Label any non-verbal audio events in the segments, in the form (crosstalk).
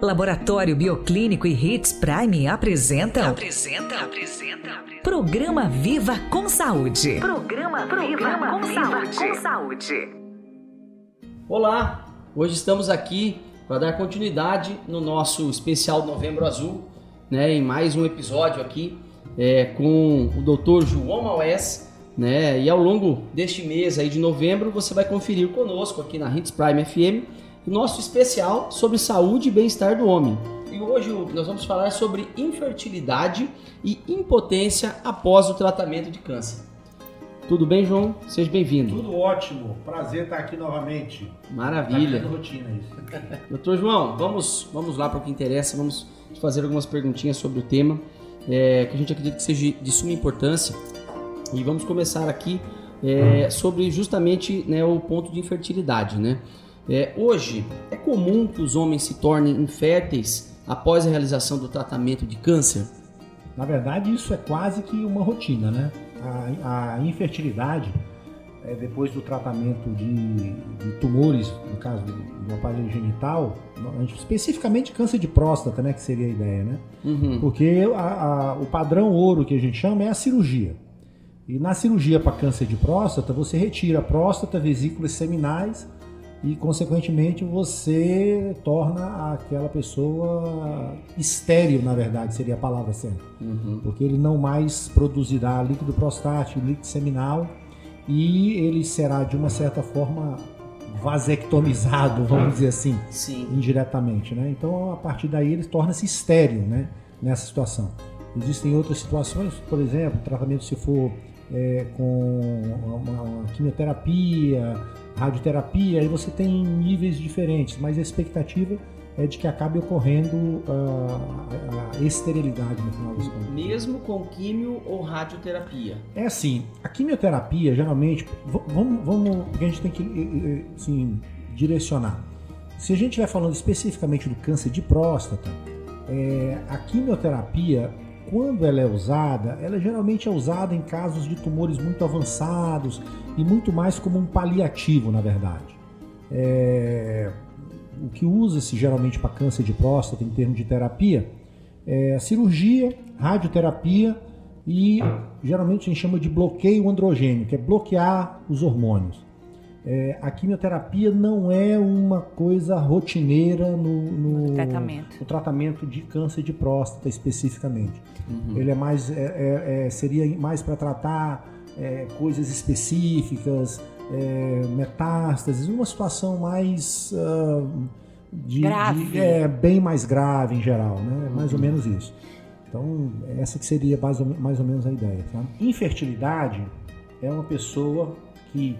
Laboratório Bioclínico e Hits Prime apresentam. Apresenta, apresenta. Programa Viva com Saúde. Programa, Programa Viva, com, Viva saúde. com Saúde. Olá, hoje estamos aqui para dar continuidade no nosso especial Novembro Azul, né? Em mais um episódio aqui é, com o Dr. João Maués, né? E ao longo deste mês aí de novembro você vai conferir conosco aqui na Hits Prime FM nosso especial sobre saúde e bem-estar do homem. E hoje nós vamos falar sobre infertilidade e impotência após o tratamento de câncer. Tudo bem, João? Seja bem-vindo. Tudo ótimo. Prazer estar aqui novamente. Maravilha. Tá rotina isso. (laughs) Doutor João, vamos, vamos lá para o que interessa. Vamos fazer algumas perguntinhas sobre o tema, é, que a gente acredita que seja de suma importância. E vamos começar aqui é, sobre justamente né, o ponto de infertilidade, né? É, hoje, é comum que os homens se tornem inférteis após a realização do tratamento de câncer? Na verdade, isso é quase que uma rotina, né? A, a infertilidade, é, depois do tratamento de, de, tumores, no caso do, do aparelho genital, especificamente câncer de próstata, né? Que seria a ideia, né? Uhum. Porque a, a, o padrão ouro que a gente chama é a cirurgia. E na cirurgia para câncer de próstata, você retira a próstata, vesículas seminais e, consequentemente, você torna aquela pessoa estéril, na verdade, seria a palavra certa. Uhum. Porque ele não mais produzirá líquido prostático, líquido seminal e ele será, de uma certa forma, vasectomizado, vamos dizer assim, Sim. indiretamente. Né? Então, a partir daí, ele torna-se estéril né? nessa situação. Existem outras situações, por exemplo, tratamento se for é, com uma, uma quimioterapia, radioterapia, aí você tem níveis diferentes, mas a expectativa é de que acabe ocorrendo uh, a esterilidade no final das contas. Mesmo com químio ou radioterapia? É assim, a quimioterapia geralmente, vamos, vamos porque a gente tem que assim, direcionar. Se a gente estiver falando especificamente do câncer de próstata, é, a quimioterapia quando ela é usada, ela geralmente é usada em casos de tumores muito avançados e muito mais como um paliativo, na verdade. É... O que usa-se geralmente para câncer de próstata em termos de terapia é cirurgia, radioterapia e geralmente a gente chama de bloqueio androgênio, que é bloquear os hormônios. É, a quimioterapia não é uma coisa rotineira no, no, tratamento. no tratamento de câncer de próstata especificamente. Uhum. Ele é mais é, é, é seria mais para tratar é, coisas específicas, é, metástases, uma situação mais uh, de, de é, bem mais grave em geral, né? Mais ou uhum. menos isso. Então essa que seria mais ou, mais ou menos a ideia. Tá? Infertilidade é uma pessoa que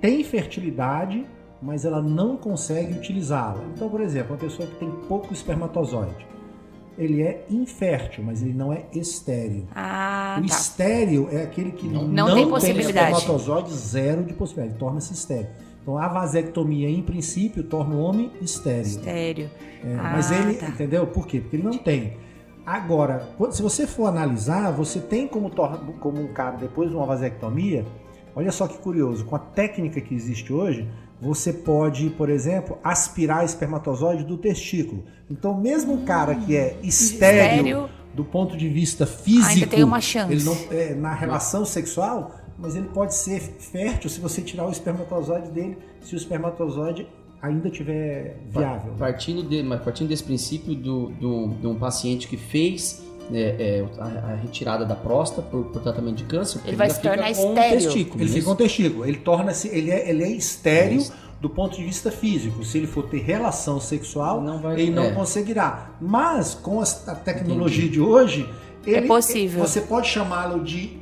tem fertilidade, mas ela não consegue utilizá-la. Então, por exemplo, uma pessoa que tem pouco espermatozoide, ele é infértil, mas ele não é estéril. Ah, o tá. estéril é aquele que não, não, não tem, tem espermatozoide, zero de possibilidade, torna-se estéril. Então a vasectomia, em princípio, torna o homem estéril. Estéril. É, ah, mas ele, tá. entendeu? Por quê? Porque ele não tem. Agora, se você for analisar, você tem como, como um cara, depois de uma vasectomia, Olha só que curioso, com a técnica que existe hoje, você pode, por exemplo, aspirar espermatozoide do testículo. Então, mesmo um cara que é estéreo, estéreo do ponto de vista físico, ainda tem uma chance. Ele não, é, na relação sexual, mas ele pode ser fértil se você tirar o espermatozoide dele, se o espermatozoide ainda tiver viável. Partindo, de, mas partindo desse princípio do, do, de um paciente que fez é, é, a, a, retirada da próstata por, por, tratamento de câncer, ele, vai se tornar estéril. Testículo, ele fica com testículo. Ele torna-se, ele é, ele é estéril do ponto de vista físico. Se ele for ter relação sexual, não vai, ele não é. conseguirá. Mas com a tecnologia Entendi. de hoje, é ele, é possível. Você pode chamá-lo de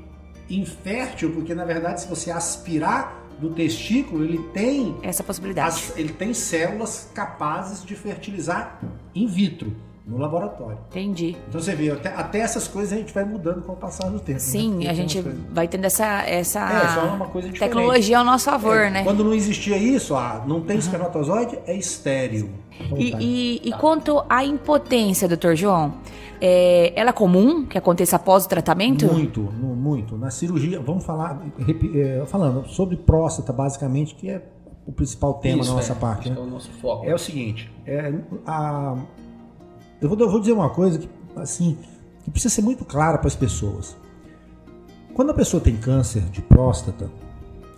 infértil, porque na verdade, se você aspirar do testículo, ele tem essa possibilidade. As, ele tem células capazes de fertilizar in vitro no laboratório. Entendi. Então você vê, até, até, essas coisas a gente vai mudando com o passar do tempo. Né? Sim, né? a gente vai tendo essa, essa é, só uma coisa tecnologia ao nosso favor, é, né? Quando não existia isso, ah, não tem espermatozoide, é estéreo. E, e, e, quanto à impotência, doutor João, é, ela é comum que aconteça após o tratamento? Muito, muito. Na cirurgia, vamos falar, é, falando sobre próstata, basicamente, que é o principal tema Isso, da nossa é, parte. Né? é o nosso foco. É o seguinte, é, a, eu, vou, eu vou dizer uma coisa que, assim, que precisa ser muito clara para as pessoas. Quando a pessoa tem câncer de próstata,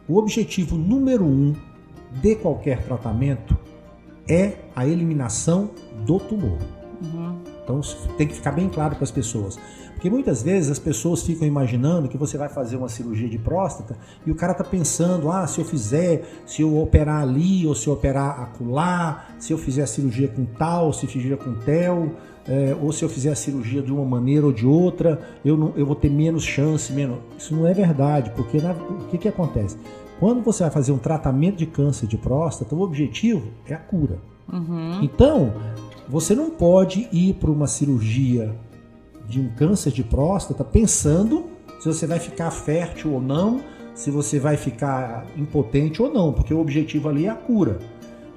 o objetivo número um de qualquer tratamento é a eliminação do tumor. Então tem que ficar bem claro para as pessoas. Porque muitas vezes as pessoas ficam imaginando que você vai fazer uma cirurgia de próstata e o cara está pensando, ah, se eu fizer, se eu operar ali ou se eu operar acolá, se eu fizer a cirurgia com tal, se fizer com tel, é, ou se eu fizer a cirurgia de uma maneira ou de outra, eu, não, eu vou ter menos chance, menos. Isso não é verdade, porque na, o que, que acontece? Quando você vai fazer um tratamento de câncer de próstata, o objetivo é a cura. Então, você não pode ir para uma cirurgia de um câncer de próstata pensando se você vai ficar fértil ou não, se você vai ficar impotente ou não, porque o objetivo ali é a cura.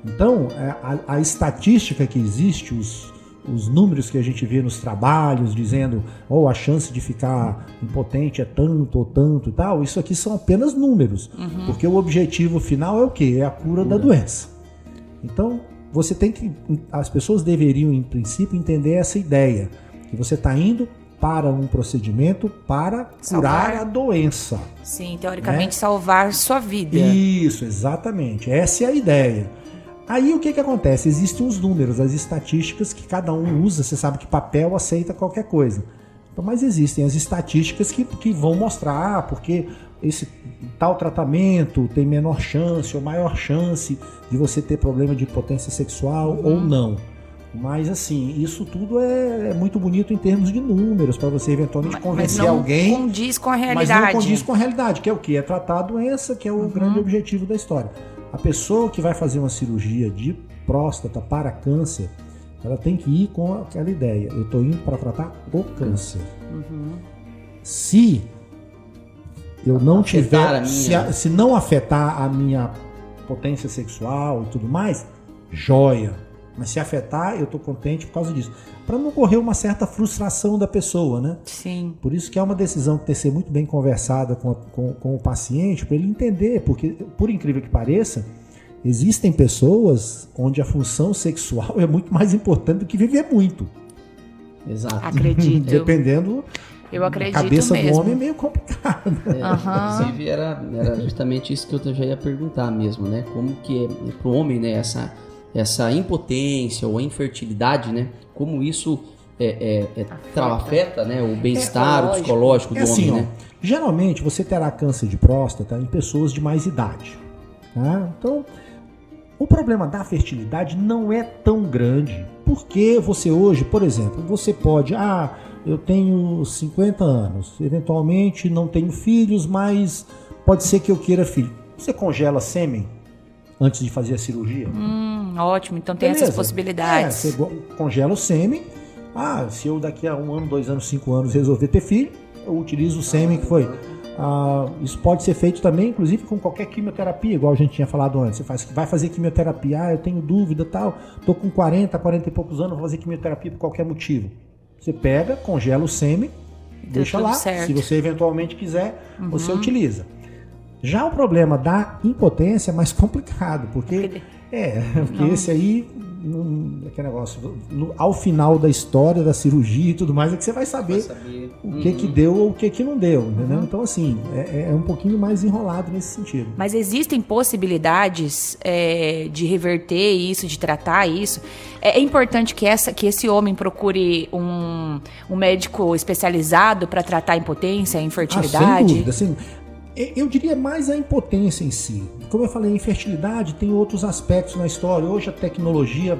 Então, é, a, a estatística que existe, os, os números que a gente vê nos trabalhos, dizendo, oh, a chance de ficar impotente é tanto ou tanto e tal, isso aqui são apenas números, porque o objetivo final é o quê? É a cura da doença. Então, você tem que. As pessoas deveriam, em princípio, entender essa ideia. Que você está indo para um procedimento para curar Salvar. a doença. Sim, teoricamente Né? salvar sua vida. Isso, exatamente. Essa é a ideia. Aí o que, que acontece? Existem os números, as estatísticas que cada um usa. Você sabe que papel aceita qualquer coisa. Então, mas existem as estatísticas que, que vão mostrar, ah, porque esse tal tratamento tem menor chance ou maior chance de você ter problema de potência sexual ou não. Mas assim, isso tudo é, é muito bonito em termos de números, para você eventualmente Mas convencer não alguém. condiz com a Mas realidade. não condiz com a realidade, que é o que? É tratar a doença, que é o grande objetivo da história. A pessoa que vai fazer uma cirurgia de próstata para câncer, ela tem que ir com aquela ideia. Eu estou indo para tratar o câncer. Se eu não Afetar tiver, se, a- se não afetar a minha potência sexual e tudo mais, joia. Mas se afetar, eu estou contente por causa disso. Para não ocorrer uma certa frustração da pessoa, né? Sim. Por isso que é uma decisão que tem que ser muito bem conversada com, a- com- com o paciente, para ele entender, porque, por incrível que pareça, existem pessoas onde a função sexual (laughs) é muito mais importante do que viver muito. Exato. Acredito. Dependendo, Eu a acredito cabeça mesmo. do homem é meio complicada. É, Aham. Inclusive, era, era justamente isso que eu já ia perguntar mesmo, né? Como que é pro homem, né, essa, essa impotência ou a infertilidade, né? Como isso é, é, é, tra- afeta né, o bem-estar, o lógico. psicológico do É assim, homem, ó, né? geralmente você terá câncer de próstata em pessoas de mais idade. tá? Então, o problema da fertilidade não é tão grande, porque você hoje, por exemplo, você pode, ah, eu tenho 50 anos, eventualmente não tenho filhos, mas pode ser que eu queira filho. Você congela sêmen antes de fazer a cirurgia? Hum, ótimo, então tem Beleza. essas possibilidades. É, você congela o sêmen. Ah, se eu daqui a um ano, dois anos, cinco anos resolver ter filho, eu utilizo o sêmen que foi. Ah, isso pode ser feito também, inclusive, com qualquer quimioterapia, igual a gente tinha falado antes. Você faz, vai fazer quimioterapia, ah, eu tenho dúvida tal, tô com 40, 40 e poucos anos, vou fazer quimioterapia por qualquer motivo. Você pega, congela o sêmen, deixa lá. certo. Uhum. Se você eventualmente quiser, você utiliza. Já o problema da impotência é mais complicado, porque é, porque esse aí não- aquele negócio no- ao final da história da cirurgia e tudo mais é que você vai Vai saber saber. o que que deu ou o que que não deu, entendeu? Então assim é, é um pouquinho mais enrolado nesse sentido. Mas existem possibilidades é, de reverter isso, de tratar isso. É, é importante que, essa, que esse homem procure um, um médico especializado para tratar a impotência, a Ah, sem infertilidade. dúvida, e- eu diria mais a impotência em si. Como eu falei, a infertilidade tem outros aspectos na história. Hoje a tecnologia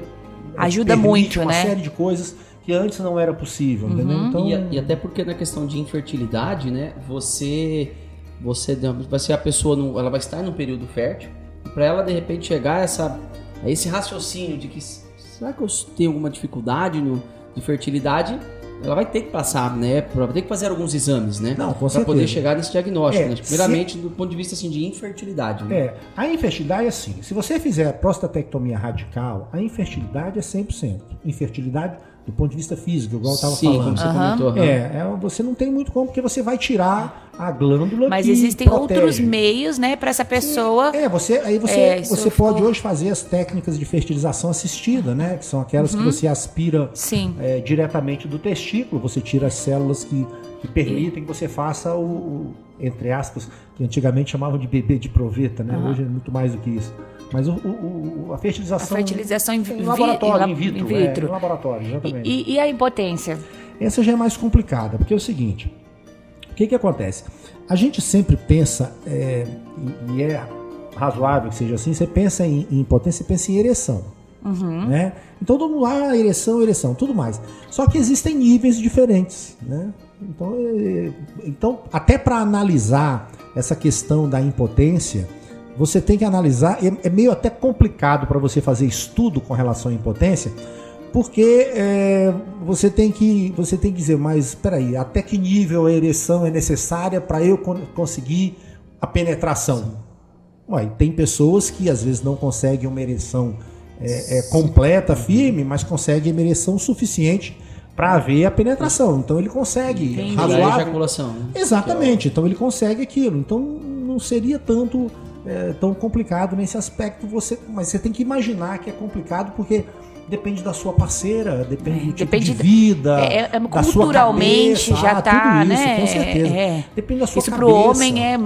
Ajuda muito, uma né? série de coisas que antes não era possível, entendeu? Então, E, e até porque na questão de infertilidade, né? Você, você vai ser a pessoa, no- ela vai estar num período fértil. Para ela de repente chegar a, essa, a esse raciocínio de que será que eu tenho alguma dificuldade no, de fertilidade? Ela vai ter que passar, né? Vai ter que fazer alguns exames, né? Não, com Para poder chegar nesse diagnóstico. É, né? Primeiramente, do ponto de vista assim, de infertilidade. Né? É, a infertilidade é assim, se você fizer prostatectomia radical, a infertilidade é 100%. Infertilidade do ponto de vista físico, igual eu estava como falando. você Aham. comentou. É, é, você não tem muito como, porque você vai tirar a glândula Mas que existem protege. outros meios, né, para essa pessoa. É, você, aí você, É, você pode hoje fazer as técnicas de fertilização assistida, né? Que são aquelas Uhum. que você aspira Sim. é, diretamente do testículo, você tira as células que, que permitem que você faça o, o- entre aspas, que antigamente chamavam de bebê de proveta, né? Aham. Hoje é muito mais do que isso. Mas o, o- o- a A fertilização, fertilização em, vi- em laboratório, in vitro, in vitro. É, laboratório, exatamente. E, e a impotência? Essa já é mais complicada, porque é o seguinte: o que, que acontece? A gente sempre pensa, é, e, e é razoável que seja assim, você pensa em, em impotência, você pensa em ereção. Uhum. Né? Então todo mundo, ah, ereção, ereção, tudo mais. Só que existem níveis diferentes. Né? Então, é, então, até para analisar essa questão da impotência, você tem que analisar, é, é meio até complicado para você fazer estudo com relação à impotência, porque é, você tem que você tem que dizer, mas espera aí, até que nível a ereção é necessária para eu con- conseguir a penetração? Ué, tem pessoas que às vezes não conseguem uma ereção é, é, completa, firme, mas conseguem uma ereção suficiente para haver a penetração. Então ele consegue. Da razoável. ejaculação. né? Exatamente, então ele consegue aquilo. Então não seria tanto é, tão complicado nesse aspecto. Você, mas você tem que imaginar que é complicado porque depende da sua parceira, depende É, do tipo depende de da- vida, É, é- da sua culturalmente cabeça, já ah, tá, tudo isso, né? com certeza. É. Depende da sua Isso cabeça. pro homem é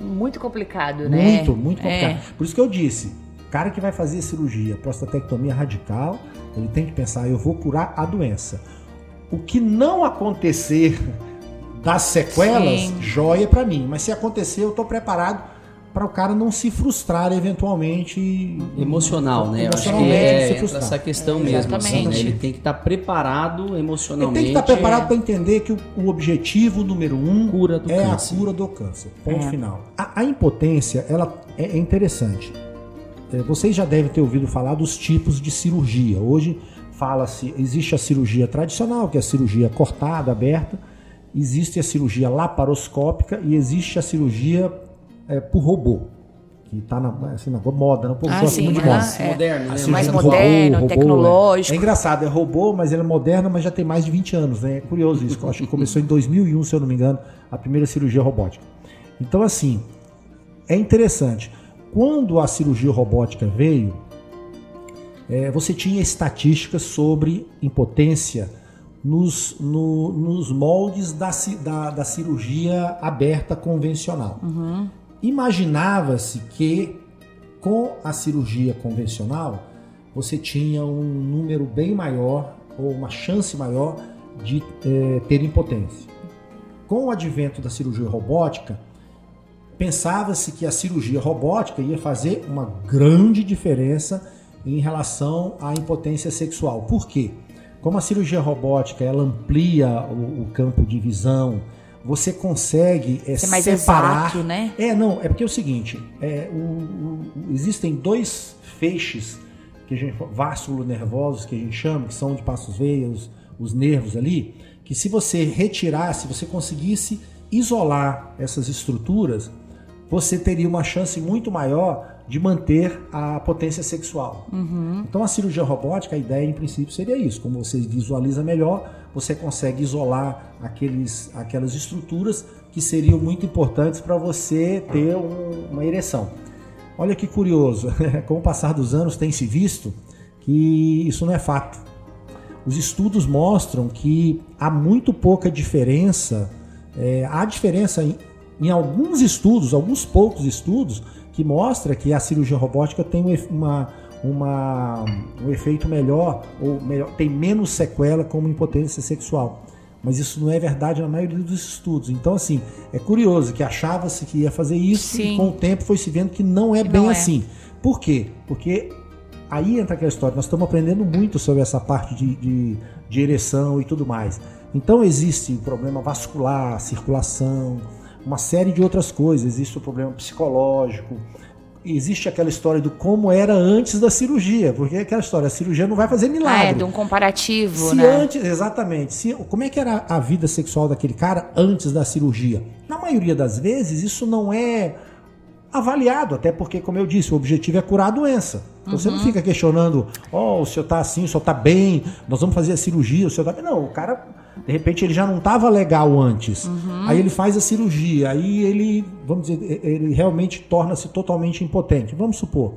muito complicado, né? Muito, muito É. complicado. Por isso que eu disse, cara que vai fazer cirurgia, prostatectomia radical, ele tem que pensar, eu vou curar a doença. O que não acontecer das sequelas, Sim. joia pra mim. Mas se acontecer, eu tô preparado para o cara não se frustrar eventualmente. Emocional, né? Eu acho que Emocionalmente, é se frustrar. essa questão É, mesmo, assim, né? exatamente. Ele tem que estar preparado Ele emocionalmente. tem que estar preparado para entender que o, o objetivo número um Cura do é câncer. a cura do câncer. Ponto É. final. A, a impotência, ela é é interessante. É, Vocês já devem ter ouvido falar dos tipos de cirurgia. Hoje fala-se, existe a cirurgia tradicional, que é a cirurgia cortada, aberta. Existe a cirurgia laparoscópica e existe a cirurgia é, por robô, que está na, assim, na moda, não? Povo Ah, sim, muito de aham, moda. Mais é. moderno, né? Mais moderno, robô, tecnológico. É. é engraçado, é robô, mas ele é moderno, mas já tem mais de 20 anos, né? É curioso isso. acho que começou em 2001, se eu não me engano, a primeira cirurgia robótica. Então, assim, é interessante. Quando a cirurgia robótica veio, é, você tinha estatísticas sobre impotência nos, no- nos moldes da, da- da cirurgia aberta convencional. Uhum. Imaginava-se que com a cirurgia convencional você tinha um número bem maior ou uma chance maior de eh, ter impotência. Com o advento da cirurgia robótica, pensava-se que a cirurgia robótica ia fazer uma grande diferença em relação à impotência sexual. Por quê? Como a cirurgia robótica ela amplia o, o campo de visão, você consegue Ser mais separar exato, né? é, não, é porque é o seguinte, é, o- o- existem dois feixes que a gente vástulo nervosos que a gente chama, que são onde passam os veios, os nervos ali, que se você retirasse, você conseguisse isolar essas estruturas, você teria uma chance muito maior de manter a potência sexual. Então a cirurgia robótica, a ideia em princípio seria isso, como você visualiza melhor, você consegue isolar aqueles, aquelas estruturas que seriam muito importantes para você ter um- uma ereção. Olha que curioso, (laughs) com o passar dos anos tem se visto que isso não é fato. Os estudos mostram que há muito pouca diferença, é, há diferença em, alguns estudos, alguns poucos estudos, que mostra que a cirurgia robótica tem um, uma, uma- um efeito melhor, ou melhor, tem menos sequela como impotência sexual. Mas isso não é verdade na maioria dos estudos. Então, assim, é curioso que achava-se que ia fazer isso Sim. e com o tempo foi se vendo que não é Que bem não é. assim. Por quê? Porque aí entra aquela história, nós estamos aprendendo muito sobre essa parte de, de, de ereção e tudo mais. Então existe o problema vascular, circulação, uma série de outras coisas, existe o problema psicológico, existe aquela história do como era antes da cirurgia, porque é aquela história, a cirurgia não vai fazer Ah, milagre. é de um comparativo, Se né? antes, exatamente. Se, como é que era a vida sexual daquele cara antes da cirurgia? Na maioria das vezes, isso não é avaliado, até porque, como eu disse, o objetivo é curar a doença. Então você não fica questionando, ó, o senhor tá assim, o senhor tá bem, nós vamos fazer a cirurgia, o senhor tá bem. Não, o cara, de repente, ele já não estava legal antes. Aí ele faz a cirurgia, aí ele, vamos dizer, ele realmente torna-se totalmente impotente. Vamos supor.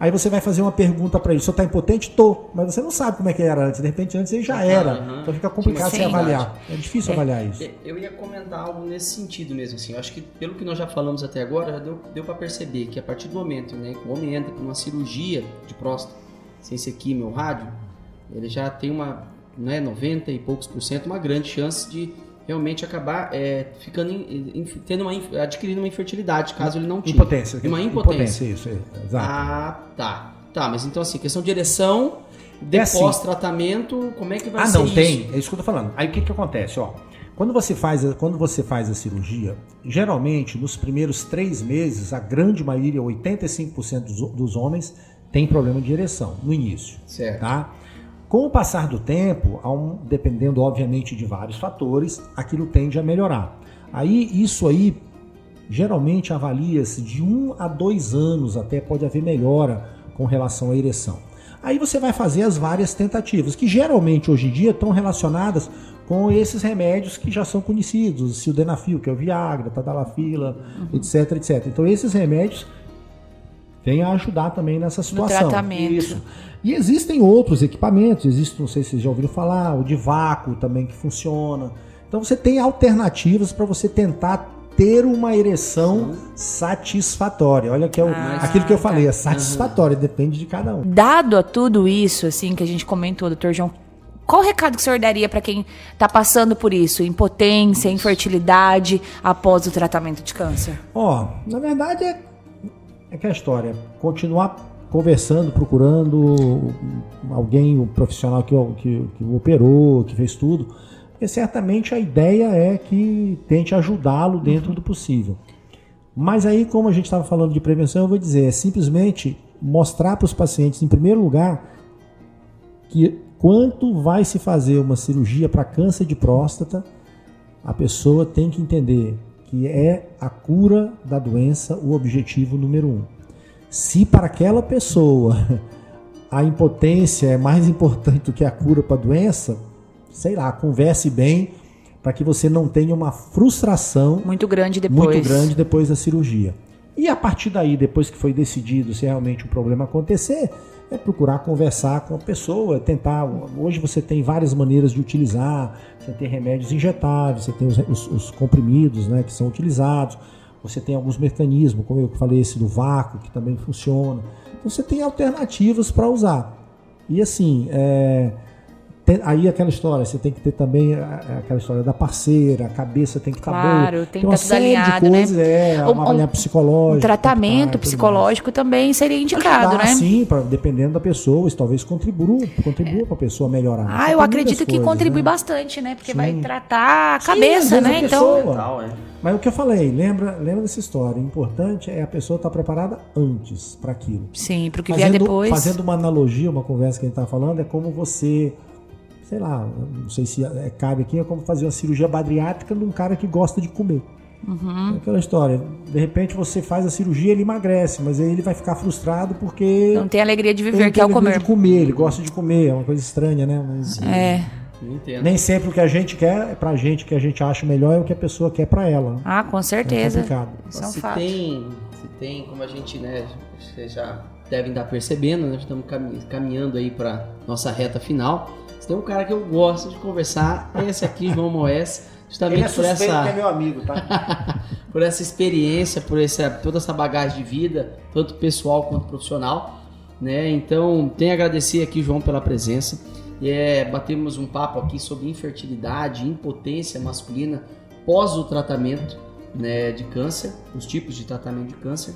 Aí você vai fazer uma pergunta para ele, o senhor tá impotente? Tô, mas você não sabe como é que era antes. De repente, antes ele já era. Aham. Então fica complicado você avaliar. É difícil avaliar isso. É, Eu ia comentar algo nesse sentido mesmo, assim. Eu acho que pelo que nós já falamos até agora, já deu, deu para perceber que a partir do momento né, que o homem entra com uma cirurgia de próstata, sem ser químio ou rádio, ele já tem uma, né, 90 e poucos por cento, uma grande chance de realmente acabar é, ficando em- em- tendo uma, adquirindo uma infertilidade, caso ele não tinha. Impotência. Uma impotência. isso, é, exato. Ah, tá. Tá, mas então assim, questão de ereção, de É assim. pós-tratamento, como é que vai Ah, ser não isso? tem. É isso que eu tô falando. Aí o que que acontece, ó? Quando você faz a, quando você faz a cirurgia, geralmente nos primeiros três meses, a grande maioria, 85% dos, dos homens, tem problema de ereção no início, Certo. tá? Com o passar do tempo, um- dependendo obviamente de vários fatores, aquilo tende a melhorar. Aí isso aí geralmente avalia-se de um a dois anos até pode haver melhora com relação à ereção. Aí você vai fazer as várias tentativas, que geralmente hoje em dia estão relacionadas com esses remédios que já são conhecidos, o sildenafil, que é o Viagra, Tadalafila, etc, etc. Então esses remédios vêm a ajudar também nessa situação. tratamento. Isso. E existem outros equipamentos, existe, não sei se vocês já ouviram falar, o de vácuo também que funciona. Então você tem alternativas para você tentar ter uma ereção satisfatória. Olha que é o, Ah, aquilo que eu falei, tá. é satisfatória, depende de cada um. Dado a tudo isso, assim, que a gente comentou, doutor João, qual o recado que o senhor daria para quem tá passando por isso? Impotência, infertilidade após o tratamento de câncer? Ó, na verdade é, é que a história, continuar conversando, procurando alguém, o profissional que, que, que o operou, que fez tudo, porque certamente a ideia é que tente ajudá-lo dentro do possível. Mas aí, como a gente estava falando de prevenção, eu vou dizer, é simplesmente mostrar para os pacientes, em primeiro lugar, que quanto vai se fazer uma cirurgia para câncer de próstata, a pessoa tem que entender que é a cura da doença o objetivo número um. Se para aquela pessoa (laughs) a impotência é mais importante do que a cura para a doença, sei lá, converse bem para que você não tenha uma frustração Muito grande depois. muito grande depois da cirurgia. E a partir daí, depois que foi decidido se realmente o problema acontecer, é procurar conversar com a pessoa, tentar. Hoje você tem várias maneiras de utilizar, você tem remédios injetáveis, você tem os, os- os comprimidos né, que são utilizados, você tem alguns mecanismos, como eu falei, esse do vácuo, que também funciona. Então você tem alternativas para usar. E assim, é, aí aquela história, você tem que ter também a- a- aquela história da parceira, a cabeça tem que estar Claro, boa. tem que uma estar tudo série alinhado, de né? coisas, é, Um- uma um- avaliação psicológica. Um tratamento tem que tudo psicológico também seria indicado, Ajudar, né? Sim, pra, dependendo da pessoa, isso talvez contribua, contribua para a pessoa melhorar. Ah, Tem eu acredito que coisas, contribui né? bastante, né? Porque Sim. vai tratar a Sim, cabeça, vezes né? a Então, pessoa- Tal, é. Mas o que eu falei, lembra, lembra dessa história. O importante é a pessoa estar preparada antes para aquilo. sim, pro que vier Fazendo, depois. fazendo uma analogia, uma conversa que a gente está falando, é como você, sei lá, não sei se é, cabe aqui, é como fazer uma cirurgia bariátrica num cara que gosta de comer. Uhum. É aquela história. De repente você faz a cirurgia, ele emagrece, mas aí ele vai ficar frustrado porque Não tem alegria de viver, que é o comer. de comer, ele gosta de comer, é uma coisa estranha, né? Mas É. Nem sempre o que a gente quer, pra gente, o que a gente acha melhor é o que a pessoa quer pra ela. né? Ah, com É certeza. complicado. Isso é um se fato. tem, se tem, como a gente, né, vocês já devem estar percebendo, né, estamos cami- caminhando aí para nossa reta final. Tem um cara que eu gosto de conversar, é esse aqui, João Moés, justamente por essa, meu amigo, tá? (laughs) por essa experiência, por essa, toda essa bagagem de vida, tanto pessoal quanto profissional, né? Então, tenho a agradecer aqui, João, pela presença. E é, batemos um papo aqui sobre infertilidade, impotência masculina pós o tratamento né, de câncer, os tipos de tratamento de câncer.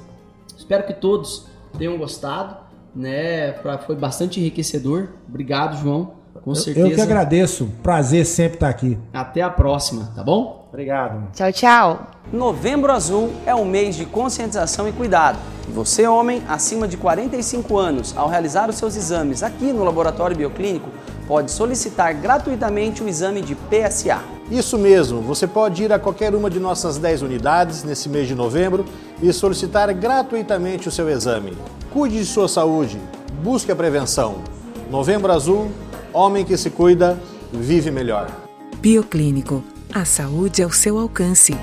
Espero que todos tenham gostado, né? Pra- Foi bastante enriquecedor. Obrigado, João. Com certeza. Eu que agradeço. Prazer sempre estar aqui. Até a próxima, tá bom? Obrigado. Tchau, tchau. Novembro Azul é um mês de conscientização e cuidado. Você, homem acima de 45 anos, ao realizar os seus exames aqui no Laboratório Bioclínico, pode solicitar gratuitamente o exame de PSA. Isso mesmo, você pode ir a qualquer uma de nossas 10 unidades nesse mês de novembro e solicitar gratuitamente o seu exame. Cuide de sua saúde, busque a prevenção. Novembro Azul Homem que se cuida, vive melhor. Bioclínico. A saúde ao seu alcance.